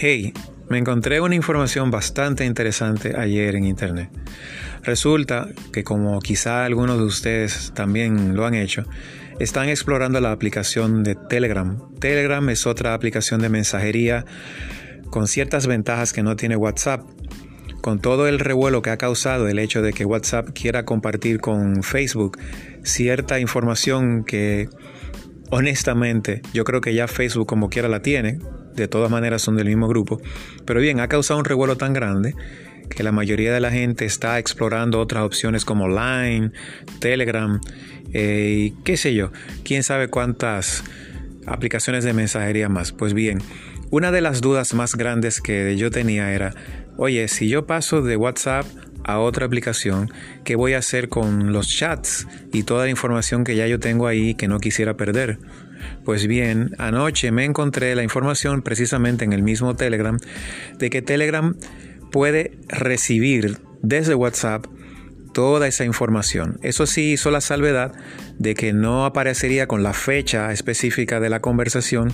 Hey, me encontré una información bastante interesante ayer en internet. Resulta que como quizá algunos de ustedes también lo han hecho, están explorando la aplicación de Telegram. Telegram es otra aplicación de mensajería con ciertas ventajas que no tiene WhatsApp. Con todo el revuelo que ha causado el hecho de que WhatsApp quiera compartir con Facebook cierta información que honestamente yo creo que ya Facebook como quiera la tiene, de todas maneras son del mismo grupo. Pero bien, ha causado un revuelo tan grande que la mayoría de la gente está explorando otras opciones como Line, Telegram eh, y qué sé yo, quién sabe cuántas aplicaciones de mensajería más. Pues bien, una de las dudas más grandes que yo tenía era, oye, si yo paso de WhatsApp a otra aplicación, ¿qué voy a hacer con los chats y toda la información que ya yo tengo ahí que no quisiera perder? Pues bien, anoche me encontré la información precisamente en el mismo Telegram de que Telegram puede recibir desde WhatsApp toda esa información. Eso sí hizo la salvedad de que no aparecería con la fecha específica de la conversación,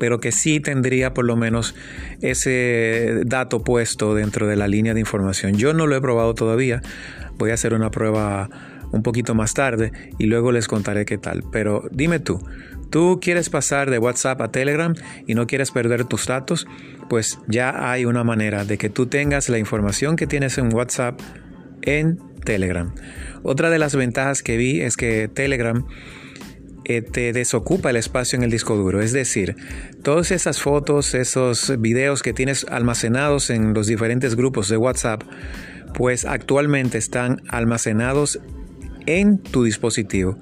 pero que sí tendría por lo menos ese dato puesto dentro de la línea de información. Yo no lo he probado todavía, voy a hacer una prueba un poquito más tarde y luego les contaré qué tal. Pero dime tú, ¿tú quieres pasar de WhatsApp a Telegram y no quieres perder tus datos? Pues ya hay una manera de que tú tengas la información que tienes en WhatsApp en Telegram. Otra de las ventajas que vi es que Telegram eh, te desocupa el espacio en el disco duro. Es decir, todas esas fotos, esos videos que tienes almacenados en los diferentes grupos de WhatsApp, pues actualmente están almacenados en tu dispositivo.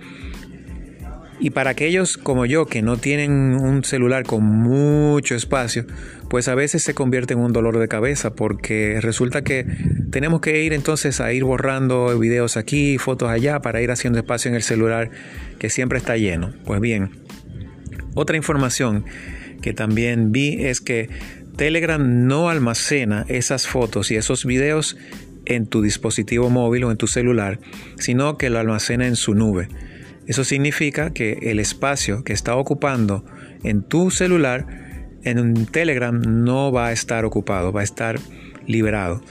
Y para aquellos como yo que no tienen un celular con mucho espacio, pues a veces se convierte en un dolor de cabeza porque resulta que tenemos que ir entonces a ir borrando videos aquí, fotos allá para ir haciendo espacio en el celular que siempre está lleno. Pues bien, otra información que también vi es que Telegram no almacena esas fotos y esos videos en tu dispositivo móvil o en tu celular, sino que lo almacena en su nube. Eso significa que el espacio que está ocupando en tu celular, en un Telegram, no va a estar ocupado, va a estar liberado.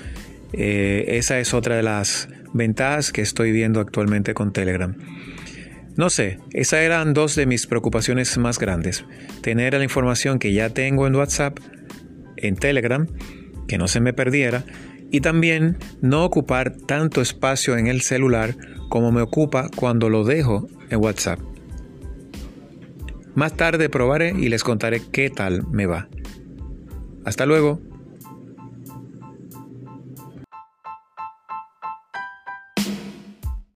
Eh, esa es otra de las ventajas que estoy viendo actualmente con Telegram. No sé, esas eran dos de mis preocupaciones más grandes. Tener la información que ya tengo en WhatsApp, en Telegram, que no se me perdiera, y también no ocupar tanto espacio en el celular como me ocupa cuando lo dejo en WhatsApp. Más tarde probaré y les contaré qué tal me va. Hasta luego.